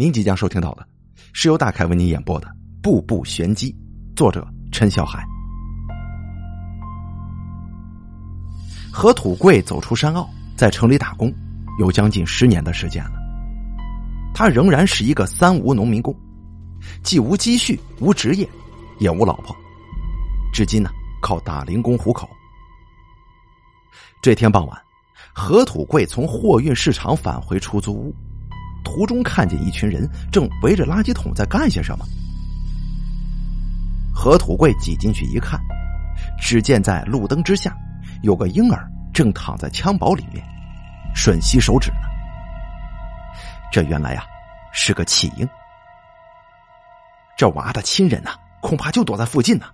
您即将收听到的是由大凯为您演播的《步步玄机》，作者陈小海。何土贵走出山坳，在城里打工，有将近十年的时间了。他仍然是一个三无农民工，既无积蓄、无职业，也无老婆，至今呢靠打零工糊口。这天傍晚，何土贵从货运市场返回出租屋。途中看见一群人正围着垃圾桶在干些什么，何土贵挤进去一看，只见在路灯之下有个婴儿正躺在襁褓里面吮吸手指呢。这原来呀是个弃婴，这娃的亲人呐恐怕就躲在附近呢。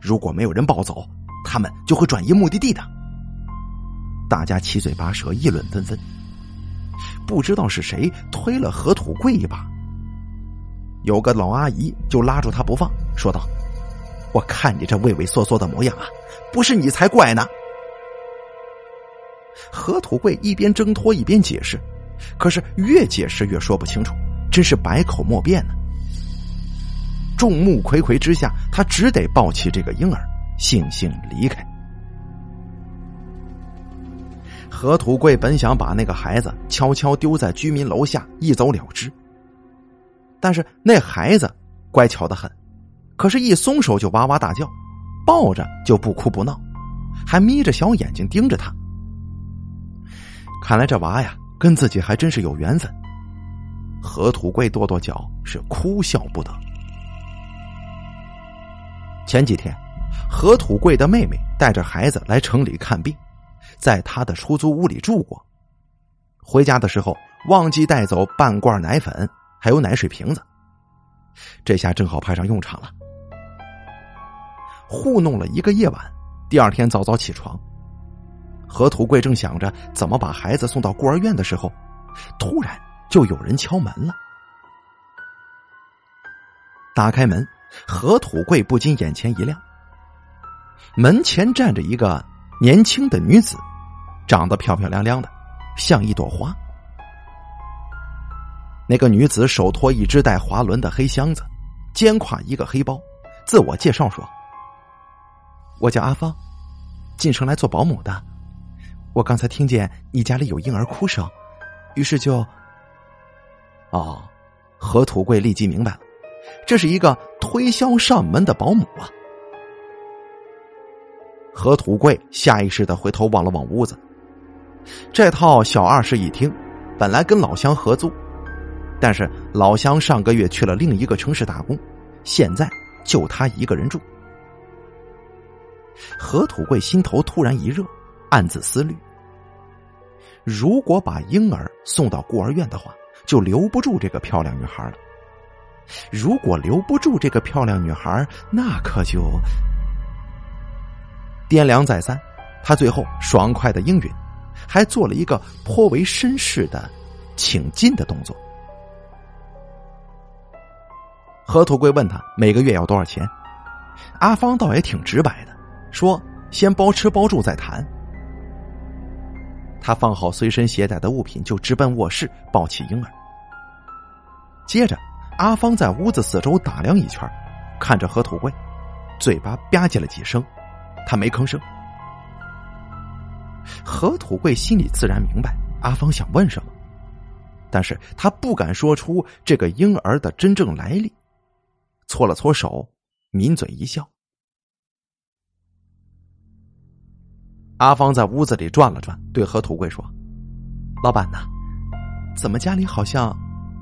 如果没有人抱走，他们就会转移目的地的。大家七嘴八舌，议论纷纷。不知道是谁推了何土贵一把，有个老阿姨就拉住他不放，说道：“我看你这畏畏缩缩的模样啊，不是你才怪呢。”何土贵一边挣脱一边解释，可是越解释越说不清楚，真是百口莫辩呢。众目睽睽之下，他只得抱起这个婴儿，悻悻离开。何土贵本想把那个孩子悄悄丢在居民楼下一走了之，但是那孩子乖巧的很，可是，一松手就哇哇大叫，抱着就不哭不闹，还眯着小眼睛盯着他。看来这娃呀，跟自己还真是有缘分。何土贵跺跺脚，是哭笑不得。前几天，何土贵的妹妹带着孩子来城里看病。在他的出租屋里住过，回家的时候忘记带走半罐奶粉，还有奶水瓶子，这下正好派上用场了。糊弄了一个夜晚，第二天早早起床，何土贵正想着怎么把孩子送到孤儿院的时候，突然就有人敲门了。打开门，何土贵不禁眼前一亮，门前站着一个年轻的女子。长得漂漂亮亮的，像一朵花。那个女子手托一只带滑轮的黑箱子，肩挎一个黑包，自我介绍说：“我叫阿芳，进城来做保姆的。我刚才听见你家里有婴儿哭声，于是就……哦，何土贵立即明白了，这是一个推销上门的保姆啊。何土贵下意识的回头望了望屋子。这套小二室一厅，本来跟老乡合租，但是老乡上个月去了另一个城市打工，现在就他一个人住。何土贵心头突然一热，暗自思虑：如果把婴儿送到孤儿院的话，就留不住这个漂亮女孩了；如果留不住这个漂亮女孩，那可就……掂量再三，他最后爽快的应允。还做了一个颇为绅士的请进的动作。何土贵问他每个月要多少钱，阿芳倒也挺直白的，说先包吃包住再谈。他放好随身携带的物品，就直奔卧室抱起婴儿。接着，阿芳在屋子四周打量一圈，看着何土贵，嘴巴吧唧了几声，他没吭声。何土贵心里自然明白阿芳想问什么，但是他不敢说出这个婴儿的真正来历，搓了搓手，抿嘴一笑。阿芳在屋子里转了转，对何土贵说：“老板呐，怎么家里好像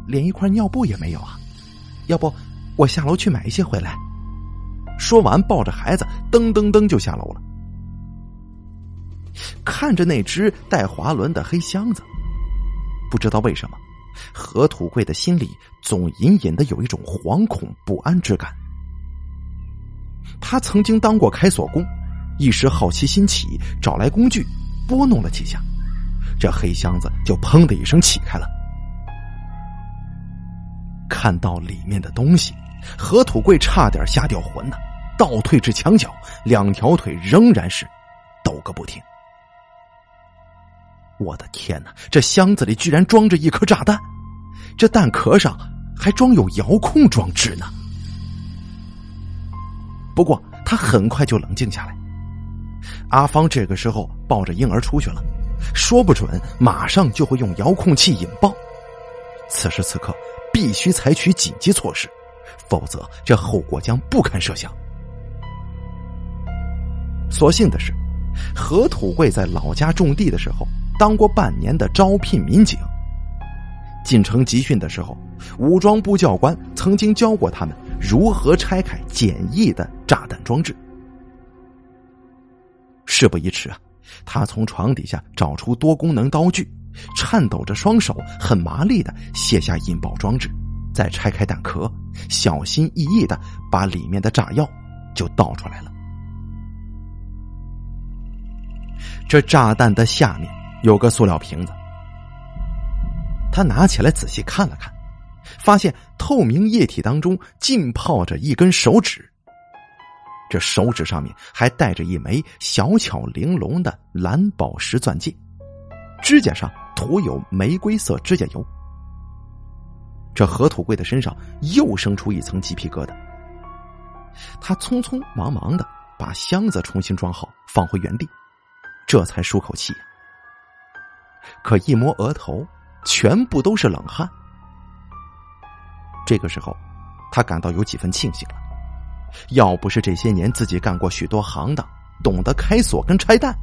连一块尿布也没有啊？要不我下楼去买一些回来。”说完，抱着孩子噔噔噔就下楼了。看着那只带滑轮的黑箱子，不知道为什么，何土贵的心里总隐隐的有一种惶恐不安之感。他曾经当过开锁工，一时好奇心起，找来工具拨弄了几下，这黑箱子就砰的一声起开了。看到里面的东西，何土贵差点吓掉魂呢，倒退至墙角，两条腿仍然是抖个不停。我的天哪！这箱子里居然装着一颗炸弹，这弹壳上还装有遥控装置呢。不过他很快就冷静下来。阿芳这个时候抱着婴儿出去了，说不准马上就会用遥控器引爆。此时此刻必须采取紧急措施，否则这后果将不堪设想。所幸的是，何土贵在老家种地的时候当过半年的招聘民警。进城集训的时候，武装部教官曾经教过他们如何拆开简易的炸弹装置。事不宜迟啊，他从床底下找出多功能刀具，颤抖着双手，很麻利的卸下引爆装置，再拆开弹壳，小心翼翼的把里面的炸药就倒出来了。这炸弹的下面有个塑料瓶子。他拿起来仔细看了看，发现透明液体当中浸泡着一根手指。这手指上面还戴着一枚小巧玲珑的蓝宝石钻戒，指甲上涂有玫瑰色指甲油。这何土贵的身上又生出一层鸡皮疙瘩。他匆匆忙忙的把箱子重新装好，放回原地，这才舒口气。可一摸额头。全部都是冷汗。这个时候，他感到有几分庆幸了。要不是这些年自己干过许多行当，懂得开锁跟拆弹，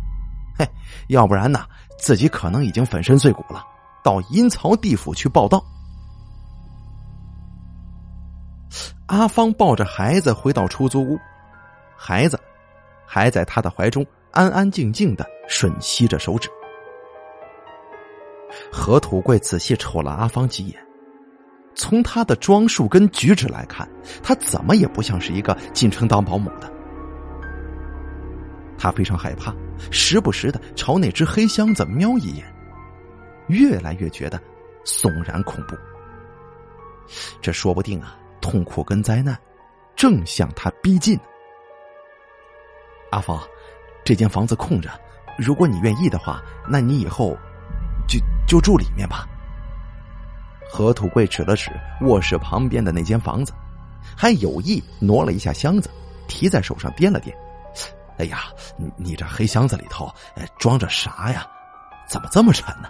嘿，要不然呢，自己可能已经粉身碎骨了，到阴曹地府去报道。阿芳抱着孩子回到出租屋，孩子还在他的怀中安安静静的吮吸着手指。何土贵仔细瞅了阿芳几眼，从他的装束跟举止来看，他怎么也不像是一个进城当保姆的。他非常害怕，时不时的朝那只黑箱子瞄一眼，越来越觉得悚然恐怖。这说不定啊，痛苦跟灾难正向他逼近。阿芳，这间房子空着，如果你愿意的话，那你以后。就住里面吧。何土贵指了指卧室旁边的那间房子，还有意挪了一下箱子，提在手上掂了掂。哎呀，你你这黑箱子里头装着啥呀？怎么这么沉呢？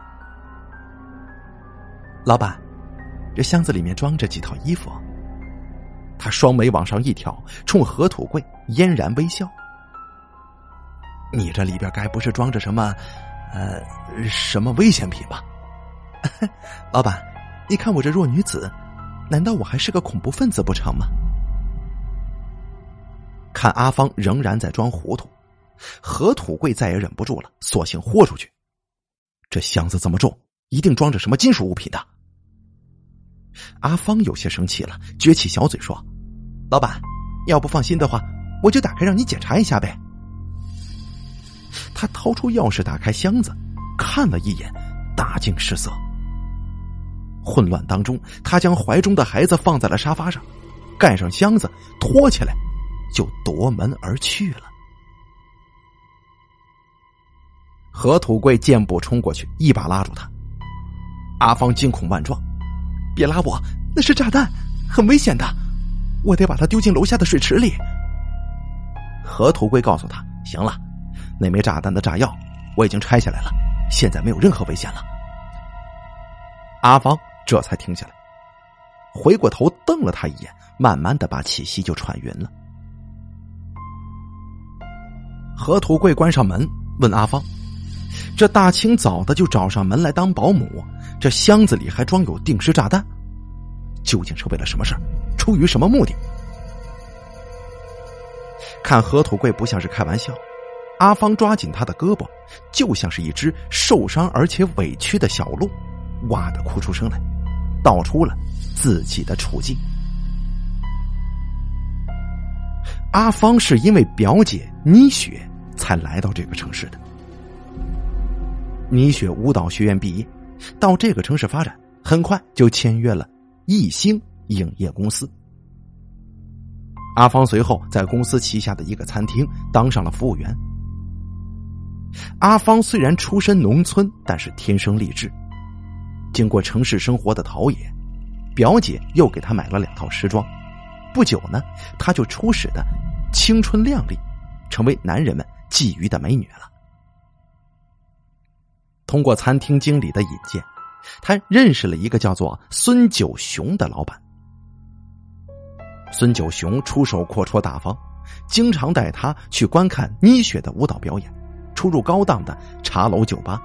老板，这箱子里面装着几套衣服。他双眉往上一挑，冲何土贵嫣然微笑。你这里边该不是装着什么？呃，什么危险品吧？老板，你看我这弱女子，难道我还是个恐怖分子不成吗？看阿芳仍然在装糊涂，何土贵再也忍不住了，索性豁出去。这箱子这么重，一定装着什么金属物品的。阿芳有些生气了，撅起小嘴说：“老板，要不放心的话，我就打开让你检查一下呗。”他掏出钥匙，打开箱子，看了一眼，大惊失色。混乱当中，他将怀中的孩子放在了沙发上，盖上箱子，拖起来，就夺门而去了。何土贵健步冲过去，一把拉住他。阿芳惊恐万状：“别拉我，那是炸弹，很危险的，我得把它丢进楼下的水池里。”何土贵告诉他：“行了。”那枚炸弹的炸药我已经拆下来了，现在没有任何危险了。阿芳这才停下来，回过头瞪了他一眼，慢慢的把气息就喘匀了。何土贵关上门，问阿芳：“这大清早的就找上门来当保姆，这箱子里还装有定时炸弹，究竟是为了什么事出于什么目的？”看何土贵不像是开玩笑。阿芳抓紧他的胳膊，就像是一只受伤而且委屈的小鹿，哇的哭出声来，道出了自己的处境。阿芳是因为表姐倪雪才来到这个城市的。倪雪舞蹈学院毕业，到这个城市发展，很快就签约了艺星影业公司。阿芳随后在公司旗下的一个餐厅当上了服务员。阿芳虽然出身农村，但是天生丽质。经过城市生活的陶冶，表姐又给他买了两套时装。不久呢，他就出使的青春靓丽，成为男人们觊觎的美女了。通过餐厅经理的引荐，他认识了一个叫做孙九雄的老板。孙九雄出手阔绰大方，经常带他去观看妮雪的舞蹈表演，出入高档的茶楼酒吧。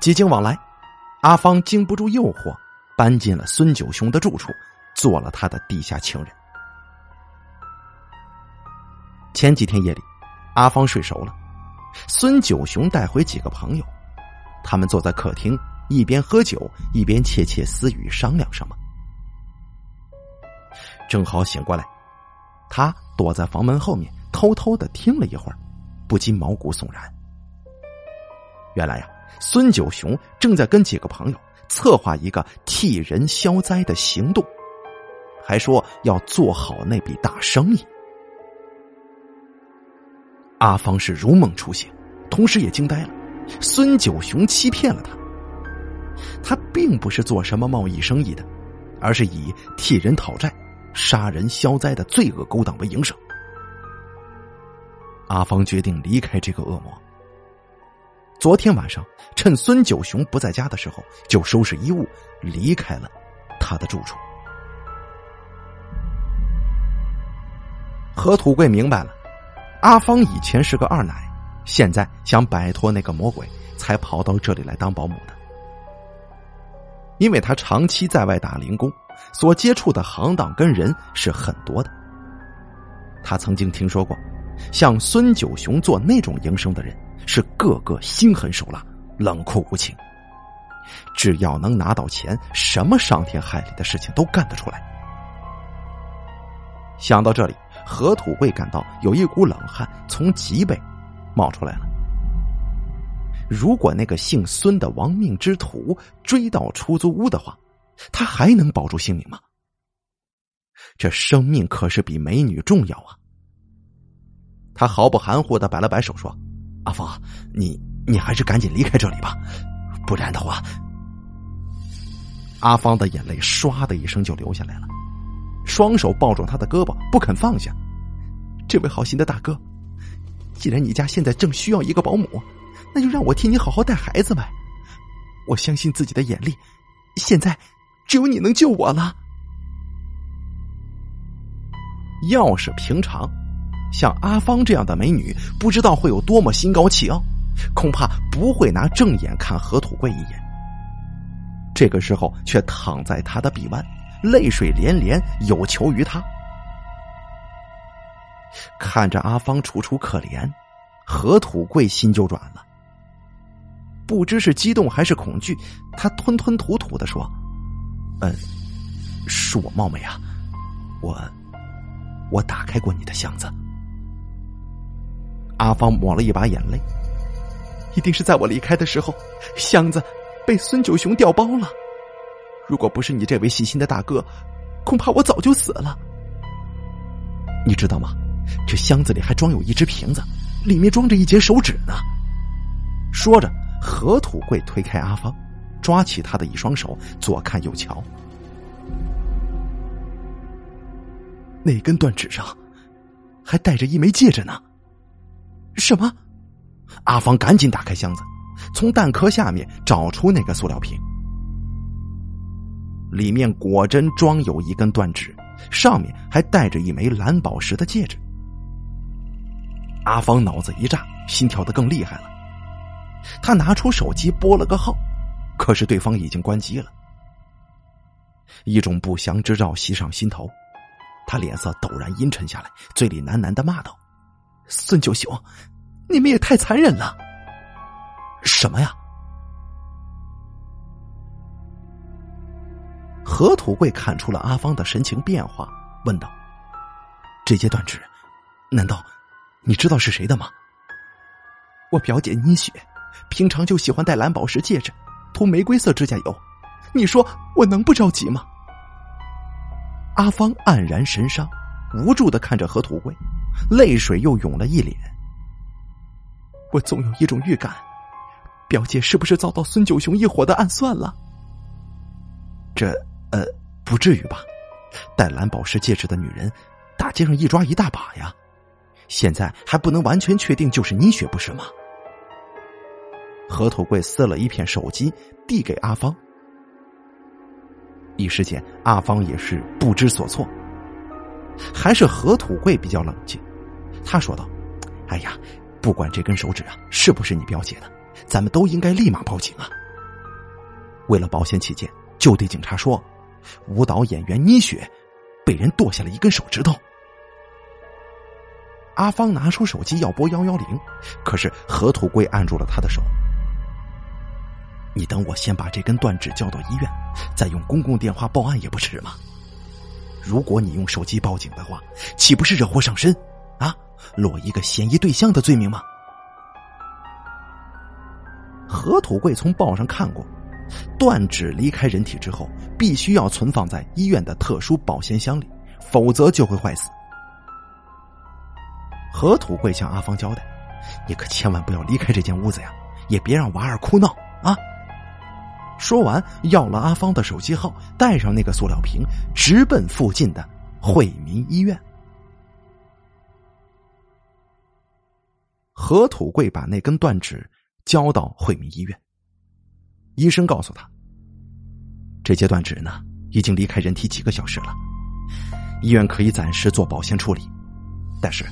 几经往来，阿芳经不住诱惑，搬进了孙九雄的住处，做了他的地下情人。前几天夜里，阿芳睡熟了。孙九雄带回几个朋友，他们坐在客厅，一边喝酒一边窃窃私语，商量什么。正好醒过来，他躲在房门后面，偷偷的听了一会儿，不禁毛骨悚然。原来呀，孙九雄正在跟几个朋友策划一个替人消灾的行动，还说要做好那笔大生意。阿芳是如梦初醒，同时也惊呆了。孙九雄欺骗了他，他并不是做什么贸易生意的，而是以替人讨债、杀人消灾的罪恶勾当为营生。阿芳决定离开这个恶魔。昨天晚上，趁孙九雄不在家的时候，就收拾衣物离开了他的住处。何土贵明白了。阿芳以前是个二奶，现在想摆脱那个魔鬼，才跑到这里来当保姆的。因为他长期在外打零工，所接触的行当跟人是很多的。他曾经听说过，像孙九雄做那种营生的人，是个个心狠手辣、冷酷无情。只要能拿到钱，什么伤天害理的事情都干得出来。想到这里。何土贵感到有一股冷汗从脊背冒出来了。如果那个姓孙的亡命之徒追到出租屋的话，他还能保住性命吗？这生命可是比美女重要啊！他毫不含糊的摆了摆手说：“阿芳，你你还是赶紧离开这里吧，不然的话……”阿芳的眼泪唰的一声就流下来了。双手抱住他的胳膊，不肯放下。这位好心的大哥，既然你家现在正需要一个保姆，那就让我替你好好带孩子呗。我相信自己的眼力，现在只有你能救我了。要是平常，像阿芳这样的美女，不知道会有多么心高气傲，恐怕不会拿正眼看何土贵一眼。这个时候，却躺在他的臂弯。泪水连连，有求于他。看着阿芳楚楚可怜，何土贵心就软了。不知是激动还是恐惧，他吞吞吐吐的说：“嗯，是我冒昧啊，我我打开过你的箱子。”阿芳抹了一把眼泪，一定是在我离开的时候，箱子被孙九雄调包了。如果不是你这位细心的大哥，恐怕我早就死了。你知道吗？这箱子里还装有一只瓶子，里面装着一截手指呢。说着，何土贵推开阿芳，抓起他的一双手，左看右瞧。那根断指上还带着一枚戒指呢。什么？阿芳赶紧打开箱子，从蛋壳下面找出那个塑料瓶。里面果真装有一根断指，上面还带着一枚蓝宝石的戒指。阿芳脑子一炸，心跳的更厉害了。他拿出手机拨了个号，可是对方已经关机了。一种不祥之兆袭上心头，他脸色陡然阴沉下来，嘴里喃喃的骂道：“孙九雄，你们也太残忍了！什么呀？”何土贵看出了阿芳的神情变化，问道：“这截断指，难道你知道是谁的吗？”我表姐妮雪，平常就喜欢戴蓝宝石戒指，涂玫瑰色指甲油。你说我能不着急吗？阿芳黯然神伤，无助的看着何土贵，泪水又涌了一脸。我总有一种预感，表姐是不是遭到孙九雄一伙的暗算了？这。呃，不至于吧？戴蓝宝石戒指的女人，大街上一抓一大把呀，现在还不能完全确定就是倪雪，不是吗？何土贵撕了一片手机，递给阿芳。一时间，阿芳也是不知所措。还是何土贵比较冷静，他说道：“哎呀，不管这根手指啊是不是你表姐的，咱们都应该立马报警啊。为了保险起见，就对警察说，舞蹈演员倪雪被人剁下了一根手指头。”阿芳拿出手机要拨幺幺零，可是何土贵按住了他的手。你等我先把这根断指交到医院，再用公共电话报案也不迟嘛。如果你用手机报警的话，岂不是惹祸上身？啊，落一个嫌疑对象的罪名吗？何土贵从报上看过，断指离开人体之后，必须要存放在医院的特殊保鲜箱里，否则就会坏死。何土贵向阿芳交代：“你可千万不要离开这间屋子呀，也别让娃儿哭闹啊。”说完，要了阿芳的手机号，带上那个塑料瓶，直奔附近的惠民医院。何土贵把那根断指交到惠民医院，医生告诉他：“这截断指呢，已经离开人体几个小时了，医院可以暂时做保鲜处理，但是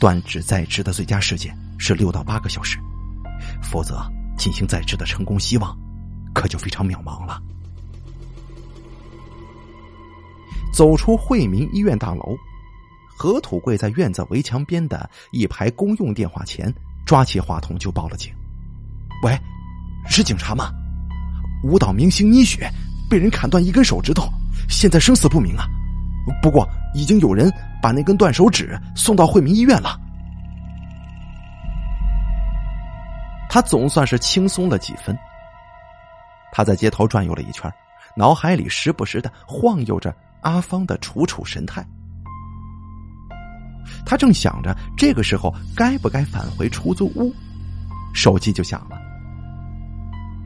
断指再植的最佳时间是六到八个小时，否则进行再植的成功希望。”可就非常渺茫了。走出惠民医院大楼，何土贵在院子围墙边的一排公用电话前，抓起话筒就报了警。喂，是警察吗？舞蹈明星倪雪被人砍断一根手指头，现在生死不明啊。不过已经有人把那根断手指送到惠民医院了。他总算是轻松了几分。他在街头转悠了一圈，脑海里时不时的晃悠着阿芳的楚楚神态。他正想着这个时候该不该返回出租屋，手机就响了。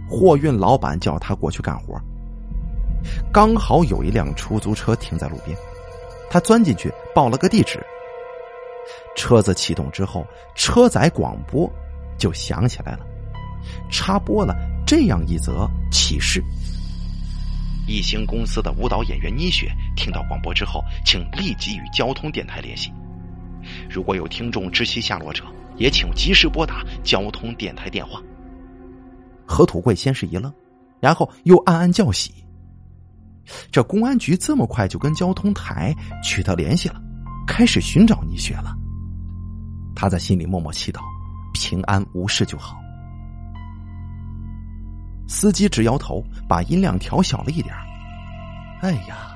货运老板叫他过去干活，刚好有一辆出租车停在路边，他钻进去报了个地址。车子启动之后，车载广播就响起来了，插播了。这样一则启示：一星公司的舞蹈演员倪雪听到广播之后，请立即与交通电台联系。如果有听众知悉下落者，也请及时拨打交通电台电话。何土贵先是一愣，然后又暗暗叫喜：这公安局这么快就跟交通台取得联系了，开始寻找倪雪了。他在心里默默祈祷，平安无事就好。司机直摇头，把音量调小了一点哎呀，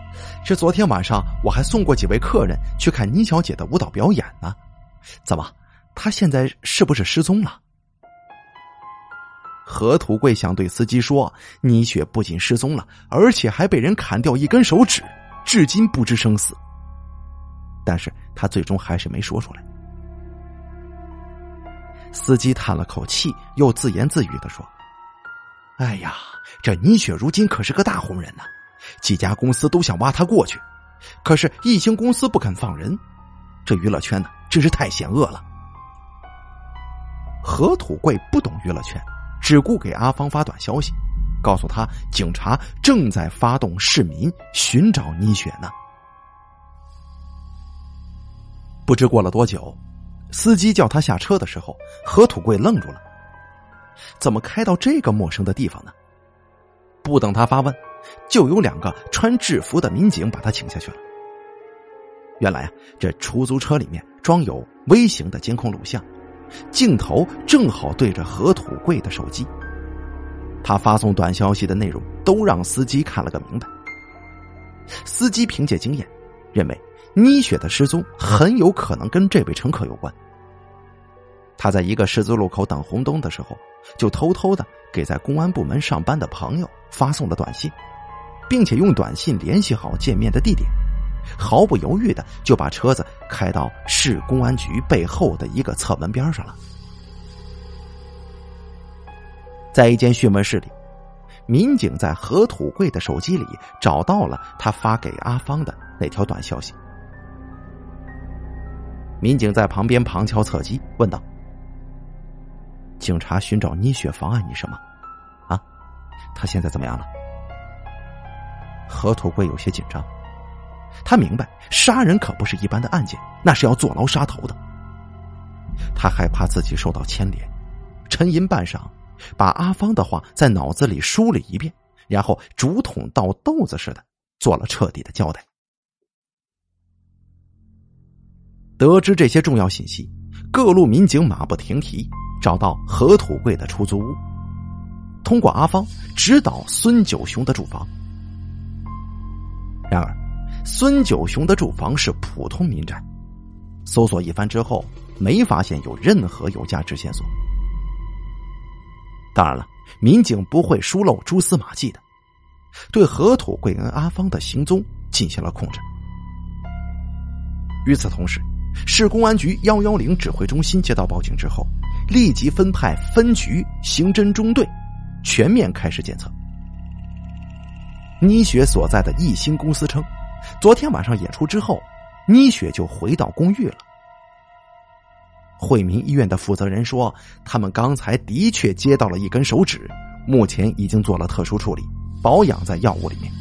这昨天晚上我还送过几位客人去看倪小姐的舞蹈表演呢。怎么，她现在是不是失踪了？何土贵想对司机说，倪雪不仅失踪了，而且还被人砍掉一根手指，至今不知生死。但是他最终还是没说出来。司机叹了口气，又自言自语的说。哎呀，这倪雪如今可是个大红人呢，几家公司都想挖他过去，可是艺兴公司不肯放人，这娱乐圈呢真是太险恶了。何土贵不懂娱乐圈，只顾给阿芳发短消息，告诉他警察正在发动市民寻找倪雪呢。不知过了多久，司机叫他下车的时候，何土贵愣住了。怎么开到这个陌生的地方呢？不等他发问，就有两个穿制服的民警把他请下去了。原来啊，这出租车里面装有微型的监控录像，镜头正好对着何土贵的手机。他发送短消息的内容都让司机看了个明白。司机凭借经验，认为倪雪的失踪很有可能跟这位乘客有关。他在一个十字路口等红灯的时候，就偷偷的给在公安部门上班的朋友发送了短信，并且用短信联系好见面的地点，毫不犹豫的就把车子开到市公安局背后的一个侧门边上了。在一间讯问室里，民警在何土贵的手机里找到了他发给阿芳的那条短消息。民警在旁边旁敲侧击问道：“警察寻找倪雪妨碍你什么？啊？他现在怎么样了？”何土贵有些紧张，他明白杀人可不是一般的案件，那是要坐牢杀头的。他害怕自己受到牵连，沉吟半晌，把阿芳的话在脑子里梳了一遍，然后竹筒倒豆子似的做了彻底的交代。得知这些重要信息，各路民警马不停蹄找到何土贵的出租屋，通过阿芳指导孙九雄的住房。然而，孙九雄的住房是普通民宅，搜索一番之后，没发现有任何有价值线索。当然了，民警不会疏漏蛛丝马迹的，对何土贵跟阿芳的行踪进行了控制。与此同时。市公安局幺幺零指挥中心接到报警之后，立即分派分局刑侦中队，全面开始检测。倪雪所在的艺兴公司称，昨天晚上演出之后，倪雪就回到公寓了。惠民医院的负责人说，他们刚才的确接到了一根手指，目前已经做了特殊处理，保养在药物里面。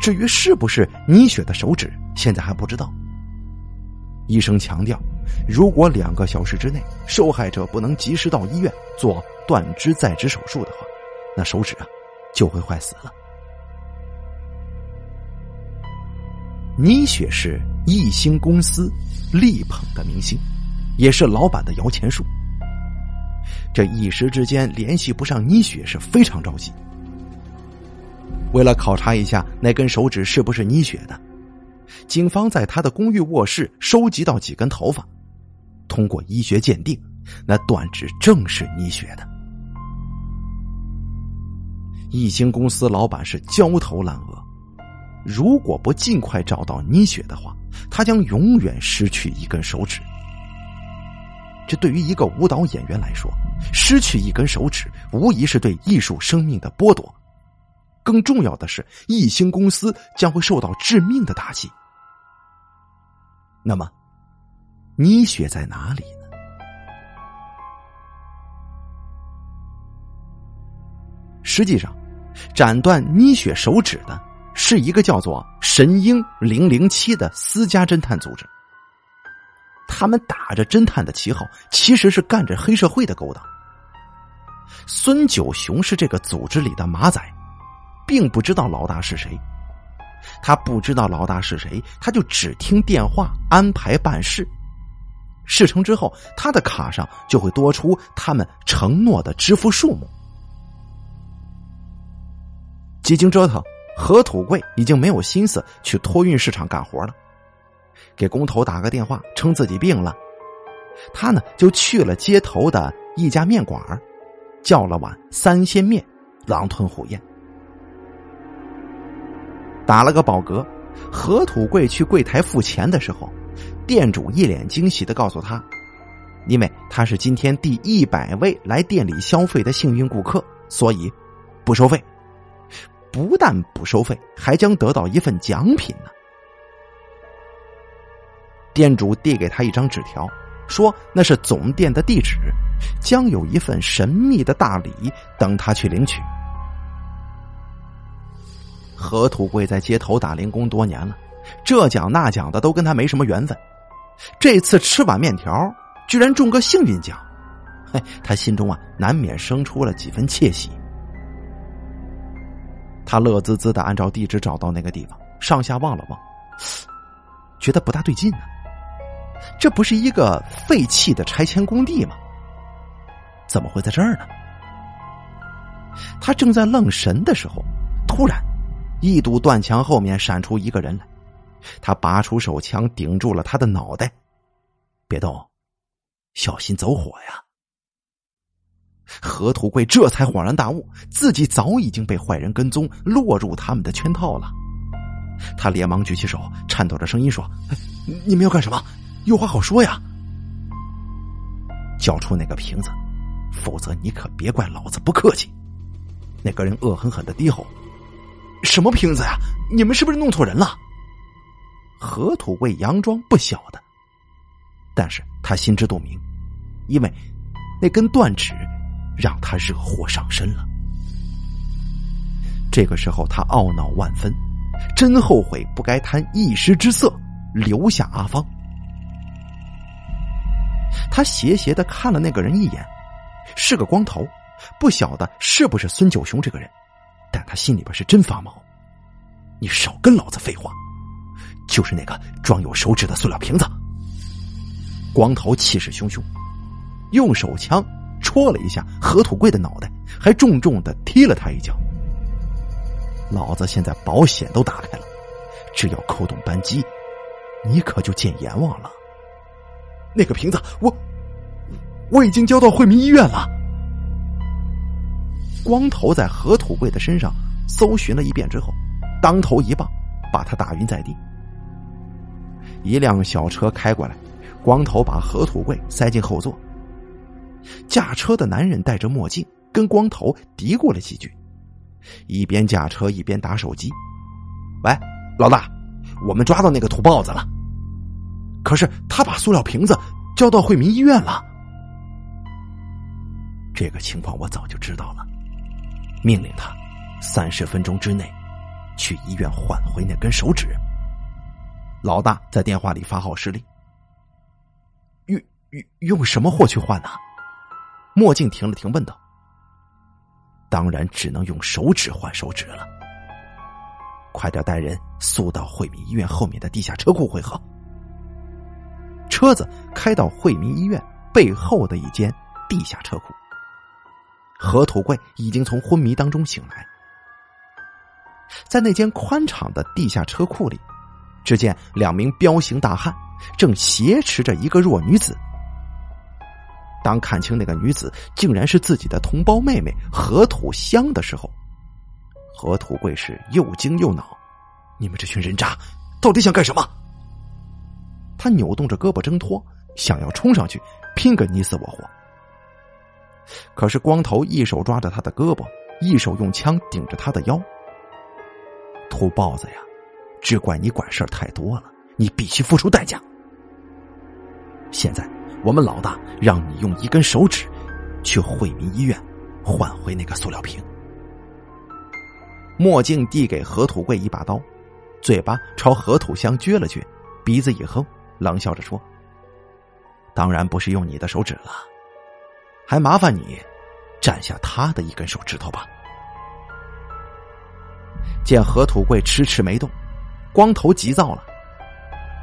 至于是不是倪雪的手指，现在还不知道。医生强调，如果两个小时之内受害者不能及时到医院做断肢再植手术的话，那手指啊就会坏死了。倪雪是艺兴公司力捧的明星，也是老板的摇钱树。这一时之间联系不上倪雪是非常着急。为了考察一下那根手指是不是倪雪的。警方在他的公寓卧室收集到几根头发，通过医学鉴定，那断指正是倪雪的。艺兴公司老板是焦头烂额，如果不尽快找到倪雪的话，他将永远失去一根手指。这对于一个舞蹈演员来说，失去一根手指无疑是对艺术生命的剥夺。更重要的是，艺兴公司将会受到致命的打击。那么，倪雪在哪里呢？实际上，斩断倪雪手指的是一个叫做“神鹰零零七”的私家侦探组织。他们打着侦探的旗号，其实是干着黑社会的勾当。孙九雄是这个组织里的马仔。并不知道老大是谁，他不知道老大是谁，他就只听电话安排办事。事成之后，他的卡上就会多出他们承诺的支付数目。几经折腾，何土贵已经没有心思去托运市场干活了，给工头打个电话，称自己病了。他呢，就去了街头的一家面馆叫了碗三鲜面，狼吞虎咽。打了个饱嗝，何土贵去柜台付钱的时候，店主一脸惊喜的告诉他：“因为他是今天第一百位来店里消费的幸运顾客，所以不收费。不但不收费，还将得到一份奖品呢。”店主递给他一张纸条，说那是总店的地址，将有一份神秘的大礼等他去领取。何土贵在街头打零工多年了，这奖那奖的都跟他没什么缘分。这次吃碗面条，居然中个幸运奖，嘿，他心中啊难免生出了几分窃喜。他乐滋滋的按照地址找到那个地方，上下望了望，觉得不大对劲呢。这不是一个废弃的拆迁工地吗？怎么会在这儿呢？他正在愣神的时候，突然。一堵断墙后面闪出一个人来，他拔出手枪顶住了他的脑袋，别动，小心走火呀！何土贵这才恍然大悟，自己早已经被坏人跟踪，落入他们的圈套了。他连忙举起手，颤抖着声音说：“你们要干什么？有话好说呀！交出那个瓶子，否则你可别怪老子不客气。”那个人恶狠狠的低吼：“什么瓶子呀？你们是不是弄错人了？”何土贵佯装不晓得，但是他心知肚明，因为那根断指让他惹祸上身了。这个时候，他懊恼万分，真后悔不该贪一时之色，留下阿芳。他斜斜的看了那个人一眼，是个光头，不晓得是不是孙九雄这个人，但他心里边是真发毛。你少跟老子废话，就是那个装有手指的塑料瓶子。光头气势汹汹，用手枪戳了一下何土贵的脑袋，还重重的踢了他一脚。老子现在保险都打开了，只要扣动扳机，你可就见阎王了。那个瓶子，我我已经交到惠民医院了。光头在何土贵的身上搜寻了一遍之后，当头一棒把他打晕在地。一辆小车开过来，光头把何土贵塞进后座。驾车的男人戴着墨镜，跟光头嘀咕了几句。一边驾车一边打手机，喂，老大，我们抓到那个土包子了。可是他把塑料瓶子交到惠民医院了。这个情况我早就知道了，命令他三十分钟之内去医院换回那根手指。老大在电话里发号施令。用用用什么货去换呢？墨镜停了停，问道。当然只能用手指换手指了。快点带人速到惠民医院后面的地下车库汇合。车子开到惠民医院背后的一间地下车库。何土贵已经从昏迷当中醒来，在那间宽敞的地下车库里，只见两名彪形大汉正挟持着一个弱女子。当看清那个女子竟然是自己的同胞妹妹何土香的时候，何土贵是又惊又恼。你们这群人渣，到底想干什么？他扭动着胳膊挣脱，想要冲上去拼个你死我活。可是光头一手抓着他的胳膊，一手用枪顶着他的腰。土包子呀，只怪你管事太多了，你必须付出代价。现在。我们老大让你用一根手指去惠民医院换回那个塑料瓶。墨镜递给何土贵一把刀，嘴巴朝何土香撅了撅，鼻子一哼，冷笑着说：“当然不是用你的手指了，还麻烦你占下他的一根手指头吧。”见何土贵迟迟没动，光头急躁了。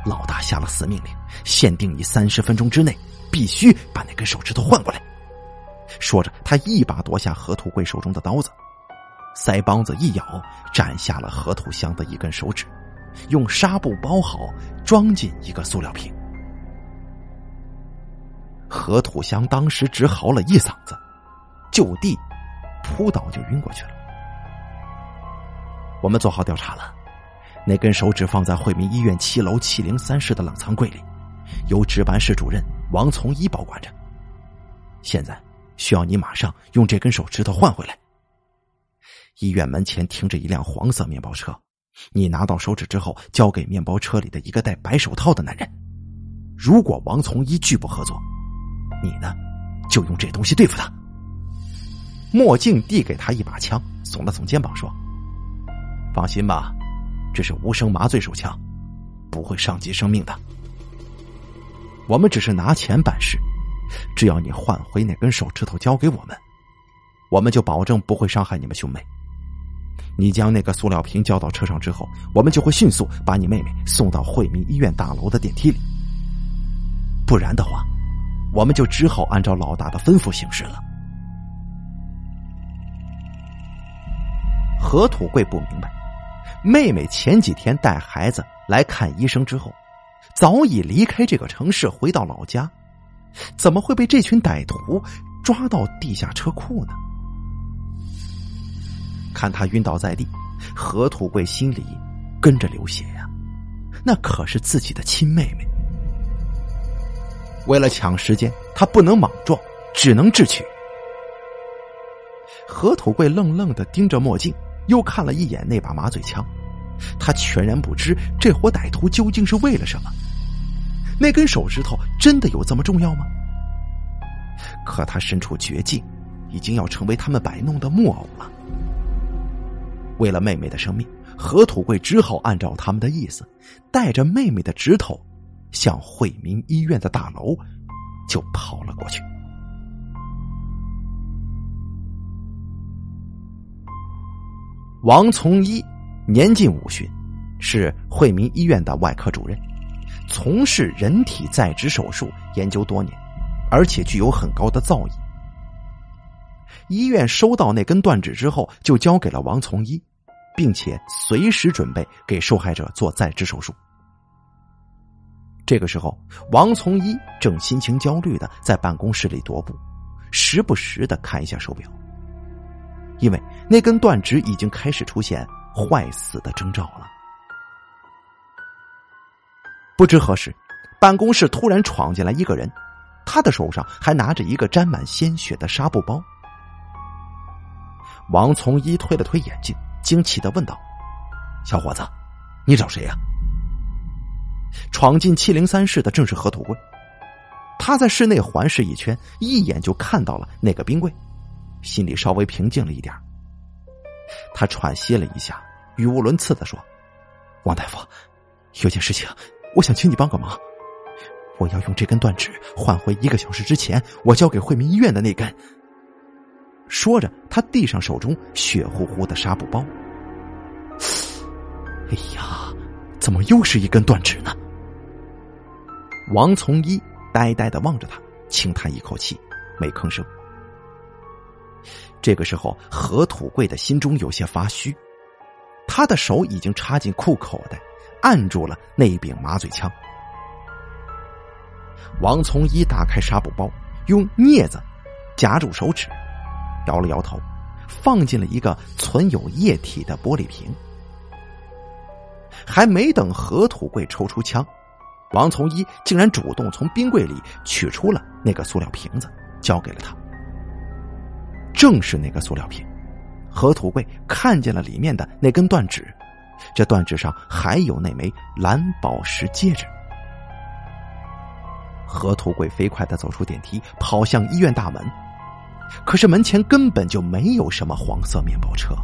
老大下了死命令，限定你三十分钟之内必须把那根手指头换过来。说着，他一把夺下何土贵手中的刀子，腮帮子一咬，斩下了何土香的一根手指，用纱布包好，装进一个塑料瓶。何土香当时只嚎了一嗓子，就地扑倒就晕过去了。我们做好调查了。那根手指放在惠民医院七楼七零三室的冷藏柜里，由值班室主任王从一保管着。现在需要你马上用这根手指头换回来。医院门前停着一辆黄色面包车，你拿到手指之后，交给面包车里的一个戴白手套的男人。如果王从一拒不合作，你呢，就用这东西对付他。墨镜递给他一把枪，耸了耸肩膀说：“放心吧。”这是无声麻醉手枪，不会伤及生命的。我们只是拿钱办事，只要你换回那根手指头交给我们，我们就保证不会伤害你们兄妹。你将那个塑料瓶交到车上之后，我们就会迅速把你妹妹送到惠民医院大楼的电梯里。不然的话，我们就只好按照老大的吩咐行事了。何土贵不明白。妹妹前几天带孩子来看医生之后，早已离开这个城市，回到老家，怎么会被这群歹徒抓到地下车库呢？看他晕倒在地，何土贵心里跟着流血呀，那可是自己的亲妹妹。为了抢时间，他不能莽撞，只能智取。何土贵愣愣的盯着墨镜，又看了一眼那把麻醉枪，他全然不知这伙歹徒究竟是为了什么。那根手指头真的有这么重要吗？可他身处绝境，已经要成为他们摆弄的木偶了。为了妹妹的生命，何土贵只好按照他们的意思，带着妹妹的指头，向惠民医院的大楼就跑了过去。王从一年近五旬，是惠民医院的外科主任，从事人体在职手术研究多年，而且具有很高的造诣。医院收到那根断指之后，就交给了王从一，并且随时准备给受害者做在职手术。这个时候，王从一正心情焦虑的在办公室里踱步，时不时的看一下手表，因为那根断指已经开始出现坏死的征兆了。不知何时，办公室突然闯进来一个人，他的手上还拿着一个沾满鲜血的纱布包。王从一推了推眼镜，惊奇的问道：“小伙子，你找谁呀？”闯进七零三室的正是何土贵，他在室内环视一圈，一眼就看到了那个冰柜，心里稍微平静了一点。他喘息了一下，语无伦次的说：“王大夫，有件事情，我想请你帮个忙。我要用这根断指换回一个小时之前我交给惠民医院的那根。”说着，他递上手中血乎乎的纱布包。哎呀，怎么又是一根断指呢？王从一呆呆的望着他，轻叹一口气，没吭声。这个时候，何土贵的心中有些发虚，他的手已经插进裤口袋，按住了那一柄麻醉枪。王从一打开纱布包，用镊子夹住手指。摇了摇头，放进了一个存有液体的玻璃瓶。还没等何土贵抽出枪，王从一竟然主动从冰柜里取出了那个塑料瓶子，交给了他。正是那个塑料瓶，何土贵看见了里面的那根断指，这断指上还有那枚蓝宝石戒指。何土贵飞快的走出电梯，跑向医院大门。可是门前根本就没有什么黄色面包车。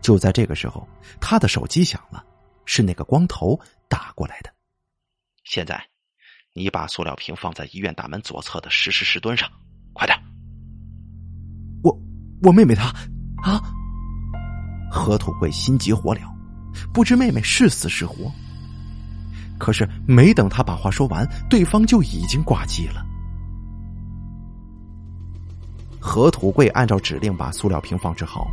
就在这个时候，他的手机响了，是那个光头打过来的。现在，你把塑料瓶放在医院大门左侧的石狮石墩上，快点！我妹妹她啊！何土贵心急火燎，不知妹妹是死是活。可是没等他把话说完，对方就已经挂机了。何土贵按照指令把塑料瓶放置好，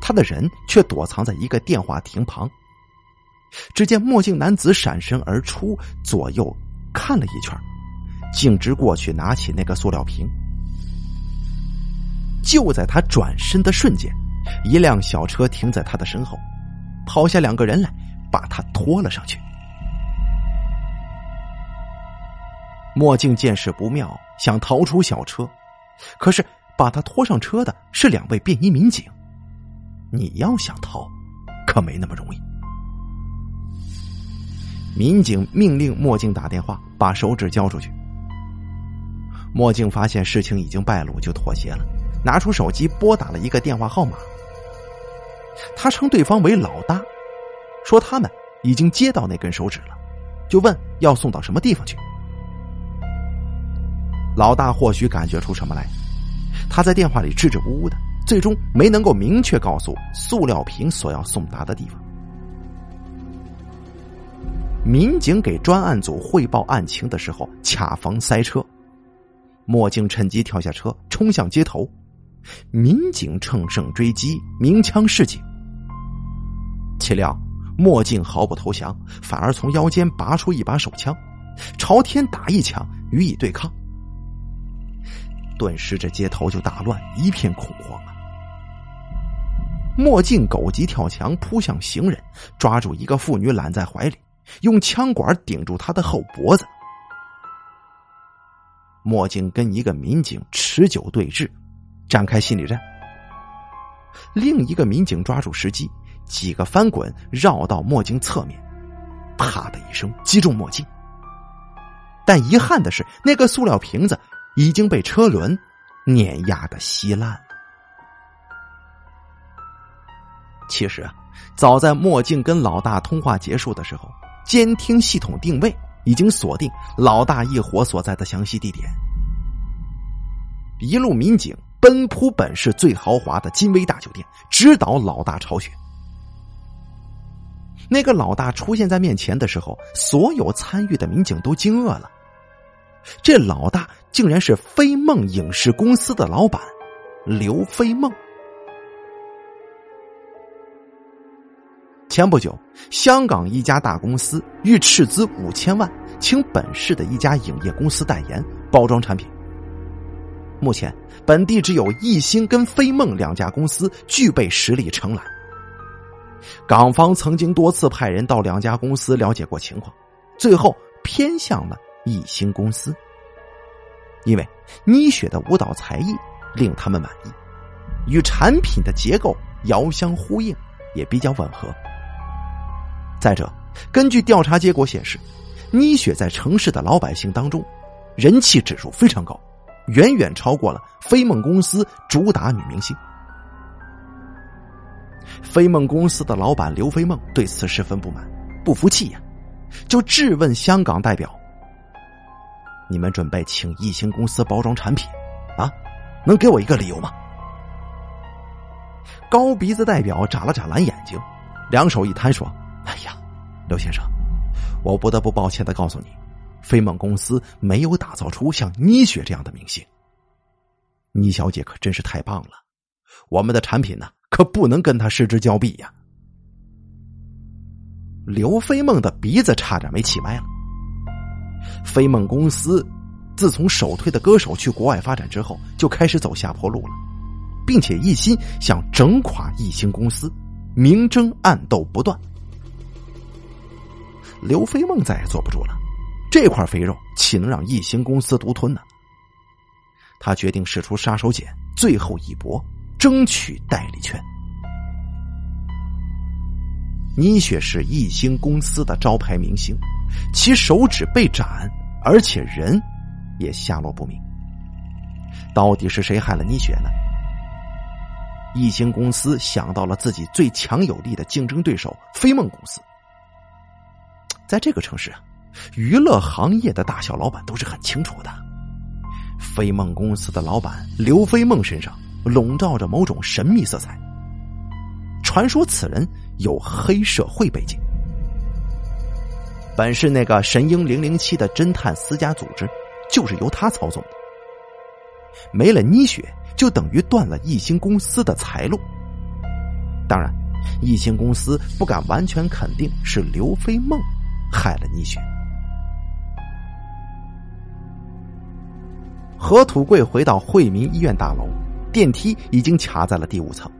他的人却躲藏在一个电话亭旁。只见墨镜男子闪身而出，左右看了一圈，径直过去拿起那个塑料瓶。就在他转身的瞬间，一辆小车停在他的身后，跑下两个人来，把他拖了上去。墨镜见势不妙，想逃出小车。可是，把他拖上车的是两位便衣民警。你要想逃，可没那么容易。民警命令墨镜打电话，把手指交出去。墨镜发现事情已经败露，就妥协了，拿出手机拨打了一个电话号码。他称对方为老大，说他们已经接到那根手指了，就问要送到什么地方去。老大或许感觉出什么来，他在电话里支支吾吾的，最终没能够明确告诉塑料瓶所要送达的地方。民警给专案组汇报案情的时候，恰逢塞车，墨镜趁机跳下车，冲向街头。民警乘胜追击，鸣枪示警。岂料墨镜毫不投降，反而从腰间拔出一把手枪，朝天打一枪，予以对抗。顿时，这街头就大乱，一片恐慌啊！墨镜狗急跳墙，扑向行人，抓住一个妇女揽在怀里，用枪管顶住她的后脖子。墨镜跟一个民警持久对峙，展开心理战。另一个民警抓住时机，几个翻滚绕到墨镜侧面，啪的一声击中墨镜。但遗憾的是，那个塑料瓶子已经被车轮碾压的稀烂。其实啊，早在墨镜跟老大通话结束的时候，监听系统定位已经锁定老大一伙所在的详细地点。一路民警奔扑本市最豪华的金威大酒店，直捣老大巢穴。那个老大出现在面前的时候，所有参与的民警都惊愕了。这老大竟然是飞梦影视公司的老板刘飞梦。前不久，香港一家大公司欲斥资五千万，请本市的一家影业公司代言包装产品。目前，本地只有艺兴跟飞梦两家公司具备实力承揽。港方曾经多次派人到两家公司了解过情况，最后偏向了艺兴公司，因为妮雪的舞蹈才艺令他们满意，与产品的结构遥相呼应，也比较吻合。再者，根据调查结果显示，妮雪在城市的老百姓当中人气指数非常高，远远超过了飞梦公司主打女明星。飞梦公司的老板刘飞梦对此十分不满，不服气呀，就质问香港代表：“你们准备请艺兴公司包装产品，啊，能给我一个理由吗？”高鼻子代表眨了眨蓝眼睛，两手一摊说。哎呀，刘先生，我不得不抱歉的告诉你，飞梦公司没有打造出像妮雪这样的明星。倪小姐可真是太棒了，我们的产品呢，可不能跟她失之交臂呀。刘飞梦的鼻子差点没气歪了。飞梦公司自从首推的歌手去国外发展之后，就开始走下坡路了，并且一心想整垮艺兴公司，明争暗斗不断。刘飞梦再也坐不住了，这块肥肉岂能让艺兴公司独吞呢？他决定使出杀手锏，最后一搏，争取代理权。倪雪是艺兴公司的招牌明星，其手指被斩，而且人也下落不明。到底是谁害了倪雪呢？艺兴公司想到了自己最强有力的竞争对手飞梦公司。在这个城市啊，娱乐行业的大小老板都是很清楚的。飞梦公司的老板刘飞梦身上笼罩着某种神秘色彩，传说此人有黑社会背景。本是那个神鹰零零七的侦探私家组织，就是由他操纵的。没了妮雪，就等于断了艺兴公司的财路。当然，艺兴公司不敢完全肯定是刘飞梦。害了倪雪。何土贵回到惠民医院大楼，电梯已经卡在了第五层。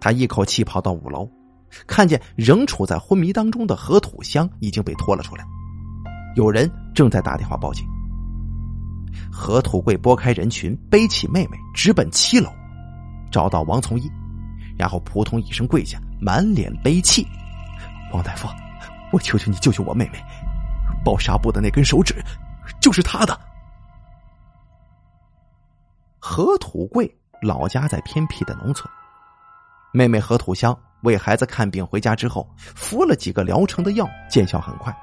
他一口气跑到五楼，看见仍处在昏迷当中的何土香已经被拖了出来，有人正在打电话报警。何土贵拨开人群，背起妹妹，直奔七楼，找到王从一，然后扑通一声跪下，满脸悲戚：“王大夫。”我求求你救救我妹妹！包纱布的那根手指，就是他的。何土贵老家在偏僻的农村，妹妹何土香为孩子看病回家之后，服了几个疗程的药，见效很快。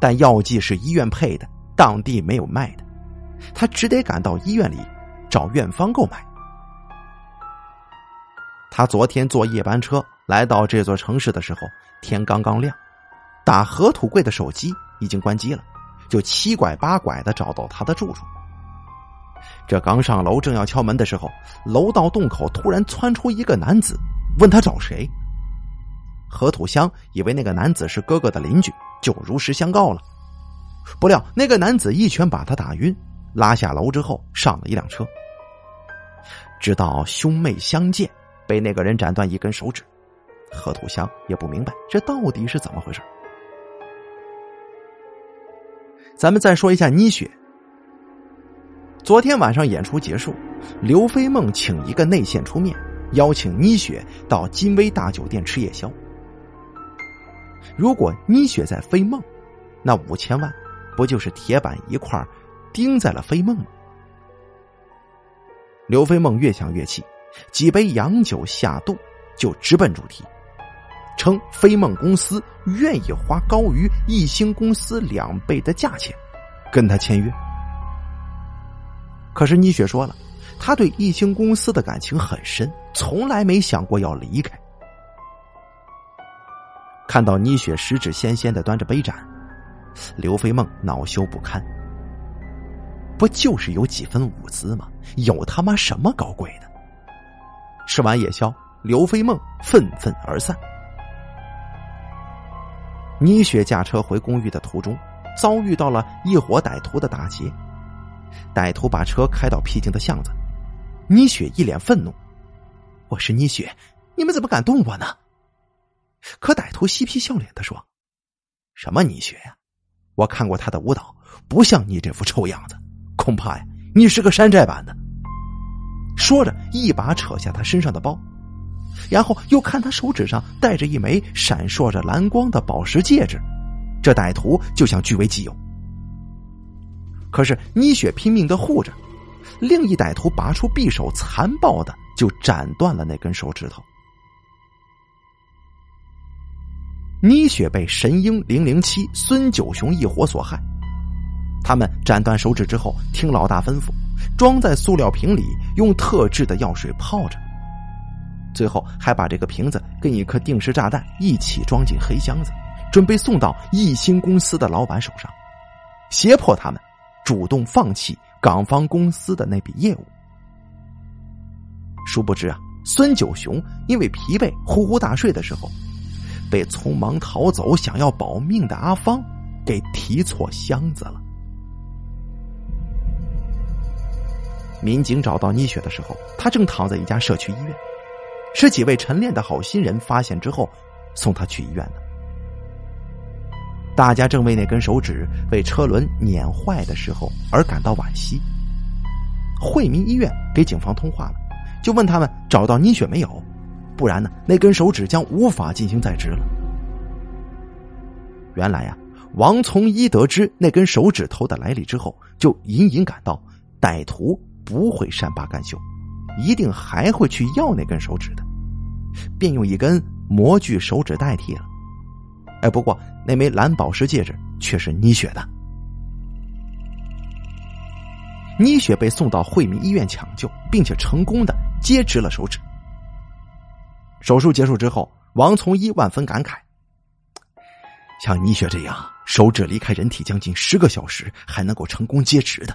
但药剂是医院配的，当地没有卖的，他只得赶到医院里找院方购买。他昨天坐夜班车来到这座城市的时候。天刚刚亮，打何土贵的手机已经关机了，就七拐八拐的找到他的住处。这刚上楼，正要敲门的时候，楼道洞口突然窜出一个男子，问他找谁。何土香以为那个男子是哥哥的邻居，就如实相告了。不料那个男子一拳把他打晕，拉下楼之后上了一辆车。直到兄妹相见，被那个人斩断一根手指。何土香也不明白这到底是怎么回事。咱们再说一下妮雪。昨天晚上演出结束，刘飞梦请一个内线出面，邀请倪雪到金威大酒店吃夜宵。如果倪雪在飞梦，那五千万不就是铁板一块钉在了飞梦吗？刘飞梦越想越气，几杯洋酒下肚，就直奔主题，称飞梦公司愿意花高于一星公司两倍的价钱跟他签约。可是倪雪说了，他对易兴公司的感情很深，从来没想过要离开。看到倪雪十指纤纤的端着杯盏，刘飞梦恼羞不堪。不就是有几分舞姿吗？有他妈什么高贵的？吃完夜宵，刘飞梦愤愤而散。倪雪驾车回公寓的途中，遭遇到了一伙歹徒的打劫。歹徒把车开到僻静的巷子，倪雪一脸愤怒：“我是倪雪，你们怎么敢动我呢？”可歹徒嬉皮笑脸的说：“什么倪雪呀？我看过他的舞蹈，不像你这副臭样子。”恐怕呀，你是个山寨版的。说着，一把扯下他身上的包，然后又看他手指上戴着一枚闪烁着蓝光的宝石戒指，这歹徒就想据为己有。可是倪雪拼命的护着，另一歹徒拔出匕首，残暴的就斩断了那根手指头。倪雪被神鹰零零七孙九雄一伙所害。他们斩断手指之后，听老大吩咐，装在塑料瓶里，用特制的药水泡着。最后还把这个瓶子跟一颗定时炸弹一起装进黑箱子，准备送到易兴公司的老板手上，胁迫他们主动放弃港方公司的那笔业务。殊不知啊，孙九雄因为疲惫呼呼大睡的时候，被匆忙逃走想要保命的阿芳给提错箱子了。民警找到倪雪的时候，她正躺在一家社区医院，是几位晨练的好心人发现之后送她去医院的。大家正为那根手指被车轮碾坏的时候而感到惋惜。惠民医院给警方通话了，就问他们找到倪雪没有，不然呢，那根手指将无法进行再植了。原来呀，王从一得知那根手指头的来历之后，就隐隐感到歹徒。不会善罢甘休，一定还会去要那根手指的，便用一根模具手指代替了。哎，不过那枚蓝宝石戒指却是倪雪的。倪雪被送到惠民医院抢救，并且成功的接植了手指。手术结束之后，王从一万分感慨：像倪雪这样手指离开人体将近十个小时还能够成功接植的，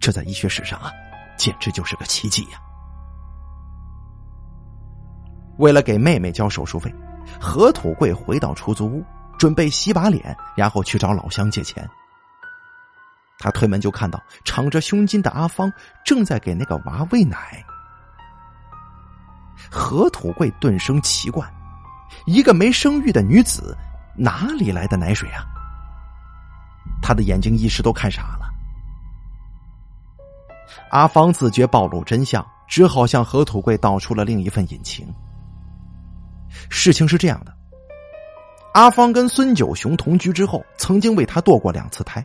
这在医学史上啊。简直就是个奇迹呀！为了给妹妹交手术费，何土贵回到出租屋，准备洗把脸，然后去找老乡借钱。他推门就看到敞着胸襟的阿芳正在给那个娃喂奶。何土贵顿生奇怪：一个没生育的女子，哪里来的奶水啊？他的眼睛一时都看傻了。阿芳自觉暴露真相，只好向何土贵道出了另一份隐情。事情是这样的：阿芳跟孙九雄同居之后，曾经为他堕过两次胎。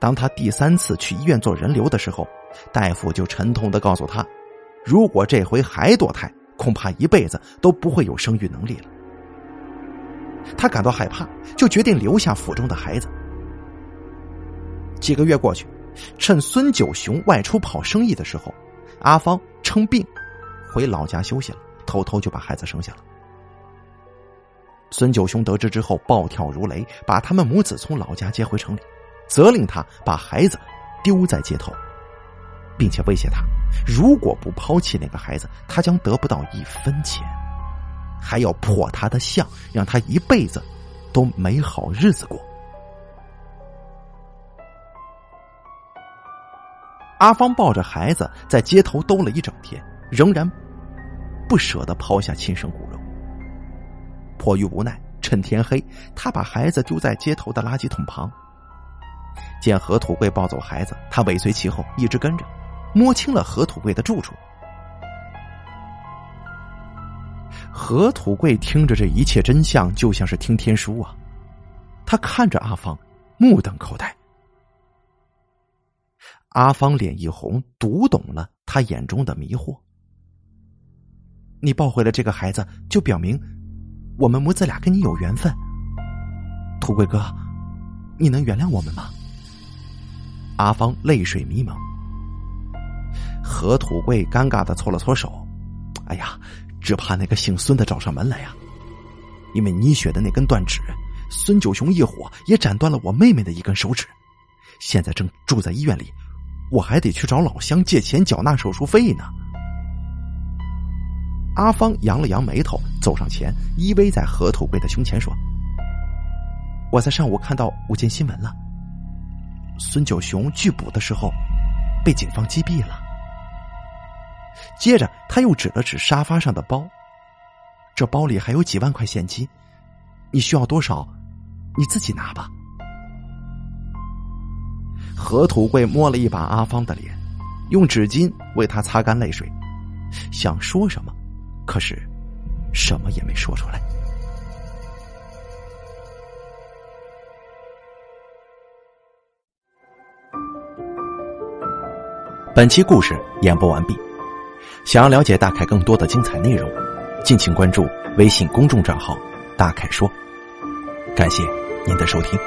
当他第三次去医院做人流的时候，大夫就沉痛的告诉他，如果这回还堕胎，恐怕一辈子都不会有生育能力了。他感到害怕，就决定留下腹中的孩子。几个月过去。趁孙九雄外出跑生意的时候，阿芳称病回老家休息了，偷偷就把孩子生下了。孙九雄得知之后暴跳如雷，把他们母子从老家接回城里，责令他把孩子丢在街头，并且威胁他，如果不抛弃那个孩子，他将得不到一分钱，还要破他的相，让他一辈子都没好日子过。阿芳抱着孩子在街头兜了一整天，仍然不舍得抛下亲生骨肉。迫于无奈，趁天黑，他把孩子丢在街头的垃圾桶旁。见何土贵抱走孩子，他尾随其后，一直跟着。摸清了何土贵的住处。何土贵听着这一切真相，就像是听天书啊！他看着阿芳，目瞪口呆。阿芳脸一红，读懂了他眼中的迷惑。你抱回了这个孩子，就表明我们母子俩跟你有缘分。土贵哥，你能原谅我们吗？阿芳泪水迷蒙。何土贵尴尬的搓了搓手，哎呀，只怕那个姓孙的找上门来呀！因为你血的那根断指，孙九雄一伙也斩断了我妹妹的一根手指，现在正住在医院里，我还得去找老乡借钱缴纳手术费呢。阿芳扬了扬眉头，走上前，依偎在何土贵的胸前说：“我在上午看到午间新闻了，孙九雄拒捕的时候，被警方击毙了。”接着，他又指了指沙发上的包，这包里还有几万块现金，你需要多少，你自己拿吧。何土贵摸了一把阿芳的脸，用纸巾为他擦干泪水，想说什么，可是什么也没说出来。本期故事演播完毕。想要了解大凯更多的精彩内容，敬请关注微信公众账号“大凯说”。感谢您的收听。